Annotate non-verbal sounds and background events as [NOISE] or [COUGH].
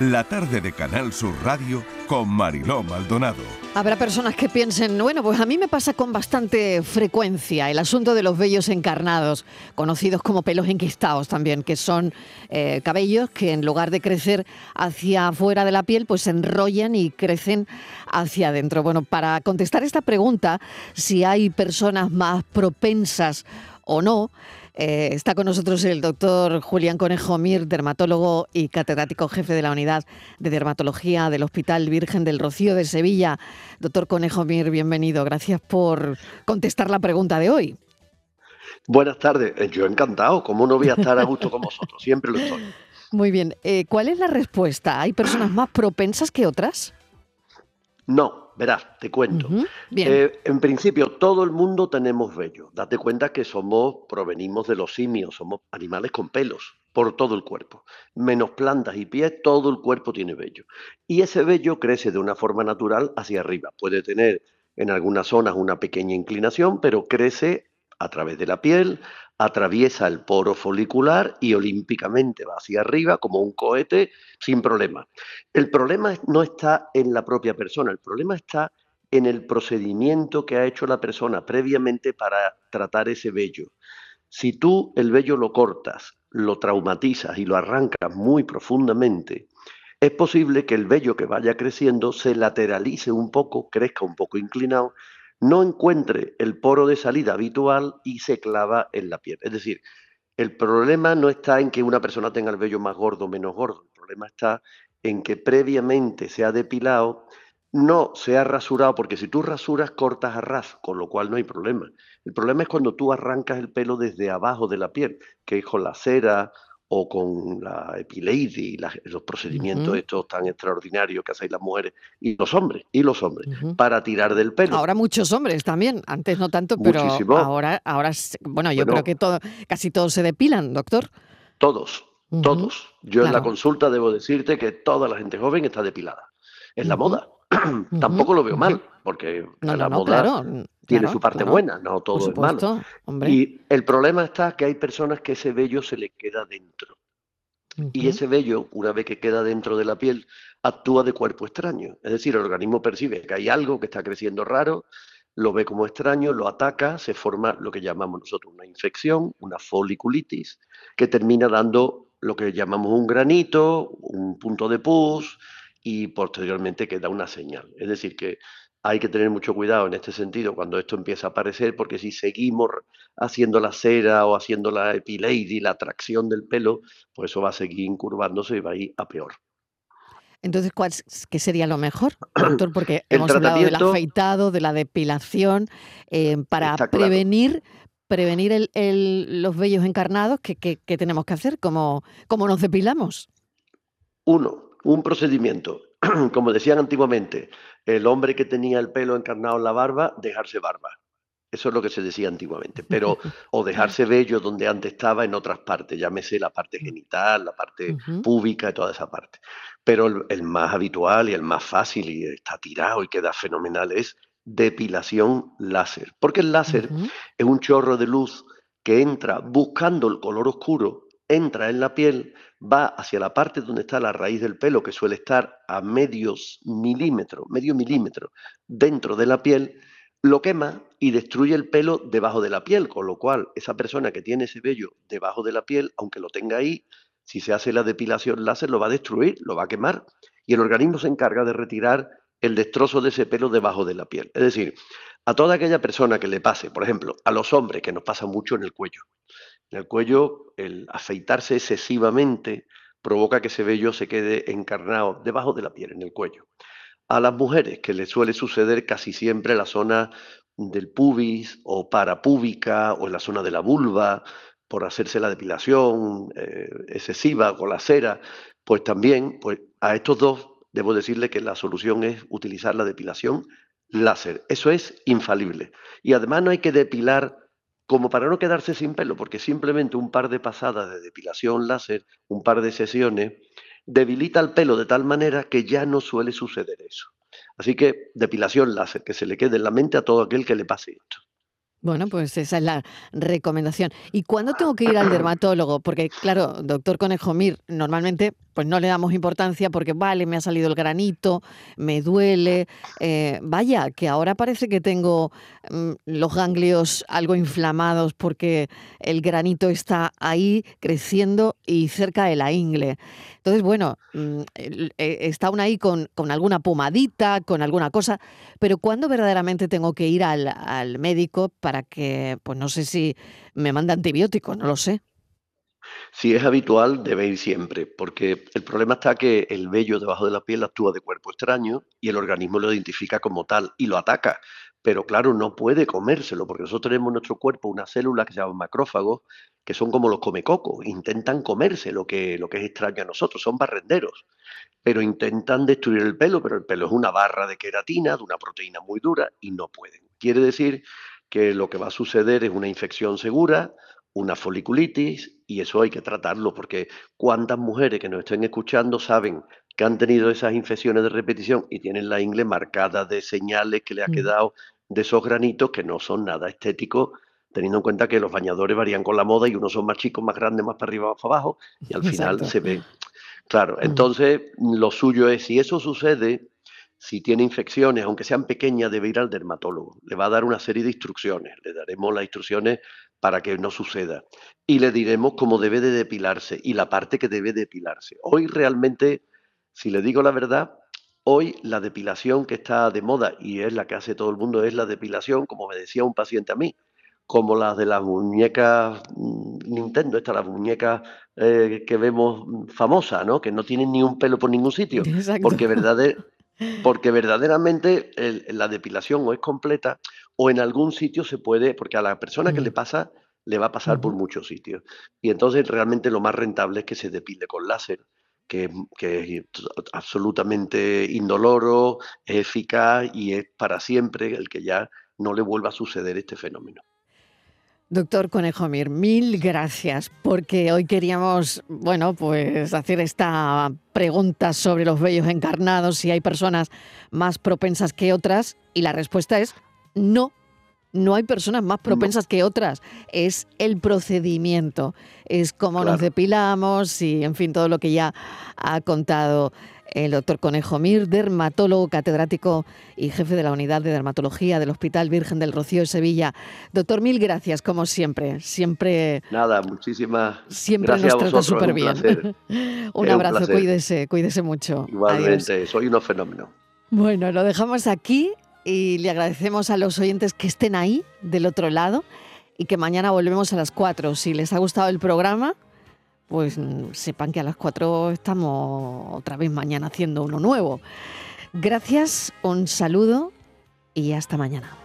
la tarde de Canal Sur Radio con Mariló Maldonado. Habrá personas que piensen, bueno, pues a mí me pasa con bastante frecuencia el asunto de los vellos encarnados, conocidos como pelos enquistados también, que son eh, cabellos que en lugar de crecer hacia afuera de la piel, pues se enrollan y crecen hacia adentro. Bueno, para contestar esta pregunta, si hay personas más propensas o no, eh, está con nosotros el doctor Julián Conejo Mir, dermatólogo y catedrático jefe de la unidad de dermatología del Hospital Virgen del Rocío de Sevilla. Doctor Conejo Mir, bienvenido. Gracias por contestar la pregunta de hoy. Buenas tardes. Eh, yo encantado. ¿Cómo no voy a estar a gusto con [LAUGHS] vosotros? Siempre lo estoy. Muy bien. Eh, ¿Cuál es la respuesta? ¿Hay personas más propensas que otras? No, verás, te cuento. Eh, en principio, todo el mundo tenemos vello. Date cuenta que somos, provenimos de los simios, somos animales con pelos por todo el cuerpo. Menos plantas y pies, todo el cuerpo tiene vello. Y ese vello crece de una forma natural hacia arriba. Puede tener en algunas zonas una pequeña inclinación, pero crece a través de la piel, atraviesa el poro folicular y olímpicamente va hacia arriba como un cohete sin problema. El problema no está en la propia persona, el problema está en el procedimiento que ha hecho la persona previamente para tratar ese vello. Si tú el vello lo cortas, lo traumatizas y lo arrancas muy profundamente, es posible que el vello que vaya creciendo se lateralice un poco, crezca un poco inclinado no encuentre el poro de salida habitual y se clava en la piel. Es decir, el problema no está en que una persona tenga el vello más gordo o menos gordo, el problema está en que previamente se ha depilado, no se ha rasurado, porque si tú rasuras cortas a ras, con lo cual no hay problema. El problema es cuando tú arrancas el pelo desde abajo de la piel, que es con la cera o con la epileidy, los procedimientos estos tan extraordinarios que hacéis las mujeres y los hombres, y los hombres, para tirar del pelo. Ahora muchos hombres también, antes no tanto, pero ahora, ahora, bueno, yo creo que todo, casi todos se depilan, doctor. Todos, todos. Yo en la consulta debo decirte que toda la gente joven está depilada. Es la moda. Tampoco lo veo mal, porque la moda tiene su parte buena, no todo es malo. Y el problema está que hay personas que ese vello se le queda dentro. Y ese vello, una vez que queda dentro de la piel, actúa de cuerpo extraño. Es decir, el organismo percibe que hay algo que está creciendo raro, lo ve como extraño, lo ataca, se forma lo que llamamos nosotros una infección, una foliculitis, que termina dando lo que llamamos un granito, un punto de pus y posteriormente queda una señal. Es decir, que hay que tener mucho cuidado en este sentido cuando esto empieza a aparecer, porque si seguimos haciendo la cera o haciendo la epileidy, la tracción del pelo, pues eso va a seguir incurvándose y va a ir a peor. Entonces, ¿cuál, ¿qué sería lo mejor, doctor? [CLEARS THROAT] Porque hemos hablado del afeitado, de la depilación, eh, para prevenir prevenir los vellos encarnados, ¿qué, tenemos que hacer? ¿Cómo, ¿Cómo nos depilamos? Uno, un procedimiento. [CLEARS THROAT] Como decían antiguamente, el hombre que tenía el pelo encarnado en la barba, dejarse barba. Eso es lo que se decía antiguamente. Pero, [LAUGHS] o dejarse vello donde antes estaba en otras partes, llámese la parte genital, la parte púbica y toda esa parte. Pero el, más habitual y el más fácil y está tirado y queda fenomenal es depilación láser. Porque el láser es un chorro de luz que entra buscando el color oscuro entra en la piel, va hacia la parte donde está la raíz del pelo, que suele estar a medios milímetros, medio milímetro dentro de la piel, lo quema y destruye el pelo debajo de la piel, con lo cual esa persona que tiene ese vello debajo de la piel, aunque lo tenga ahí, si se hace la depilación láser, lo va a destruir, lo va a quemar, y el organismo se encarga de retirar el destrozo de ese pelo debajo de la piel. Es decir, a toda aquella persona que le pase, por ejemplo, a los hombres, que nos pasa mucho en el cuello. En el cuello, el afeitarse excesivamente provoca que ese vello se quede encarnado debajo de la piel, en el cuello. A las mujeres, que les suele suceder casi siempre la zona del pubis o parapúbica o en la zona de la vulva, por hacerse la depilación eh, excesiva con la cera, pues también pues a estos dos debo decirle que la solución es utilizar la depilación láser. Eso es infalible. Y además no hay que depilar como para no quedarse sin pelo, porque simplemente un par de pasadas de depilación láser, un par de sesiones, debilita el pelo de tal manera que ya no suele suceder eso. Así que depilación láser, que se le quede en la mente a todo aquel que le pase esto. Bueno, pues esa es la recomendación. ¿Y cuándo tengo que ir al dermatólogo? Porque, claro, doctor Conejo Mir, normalmente pues no le damos importancia porque, vale, me ha salido el granito, me duele. Eh, vaya, que ahora parece que tengo mm, los ganglios algo inflamados porque el granito está ahí creciendo y cerca de la ingle. Entonces, bueno, mm, eh, está uno ahí con, con, alguna pomadita, con alguna cosa, pero ¿cuándo verdaderamente tengo que ir al, al médico para que, pues no sé si me manda antibióticos, no lo sé? Si es habitual, debe ir siempre, porque el problema está que el vello debajo de la piel actúa de cuerpo extraño y el organismo lo identifica como tal y lo ataca. Pero claro, no puede comérselo, porque nosotros tenemos en nuestro cuerpo unas células que se llaman macrófagos, que son como los comecocos, intentan comerse lo que, lo que es extraño a nosotros, son barrenderos, pero intentan destruir el pelo, pero el pelo es una barra de queratina, de una proteína muy dura, y no pueden. Quiere decir que lo que va a suceder es una infección segura, una foliculitis y eso hay que tratarlo porque cuántas mujeres que nos estén escuchando saben que han tenido esas infecciones de repetición y tienen la ingle marcada de señales que le ha mm. quedado de esos granitos que no son nada estéticos, teniendo en cuenta que los bañadores varían con la moda y unos son más chicos, más grandes, más para arriba, más para abajo y al final se ve. Claro, mm. entonces lo suyo es, si eso sucede, si tiene infecciones, aunque sean pequeñas, debe ir al dermatólogo. Le va a dar una serie de instrucciones. Le daremos las instrucciones para que no suceda. Y le diremos cómo debe de depilarse y la parte que debe depilarse. Hoy realmente, si le digo la verdad, hoy la depilación que está de moda y es la que hace todo el mundo es la depilación, como me decía un paciente a mí, como las de las muñecas mm, Nintendo, estas las muñecas eh, que vemos famosas, ¿no? Que no tienen ni un pelo por ningún sitio. [LAUGHS] Porque verdaderamente porque verdaderamente la depilación o es completa o en algún sitio se puede, porque a la persona que le pasa le va a pasar por muchos sitios. Y entonces realmente lo más rentable es que se depile con láser, que, es absolutamente indoloro, es eficaz y es para siempre el que ya no le vuelva a suceder este fenómeno. Doctor Conejo Mir, mil gracias, porque hoy queríamos, bueno, pues hacer esta pregunta sobre los vellos encarnados, si hay personas más propensas que otras, y la respuesta es no. No hay personas más propensas que otras. Es el procedimiento, es cómo nos depilamos y, en fin, todo lo que ya ha contado el doctor Conejo Mir, dermatólogo catedrático y jefe de la unidad de dermatología del Hospital Virgen del Rocío de Sevilla. Doctor, mil gracias, como siempre. Siempre. Nada, muchísimas siempre gracias. nos trata súper bien. Un, abrazo, cuídese, cuídese mucho. Igualmente, soy unos fenómenos. Bueno, lo dejamos aquí y le agradecemos a los oyentes que estén ahí, del otro lado, y que mañana volvemos a las 4. Si les ha gustado el programa, pues mm, sepan que a las 4 estamos otra vez mañana haciendo uno nuevo. Gracias, un saludo y hasta mañana.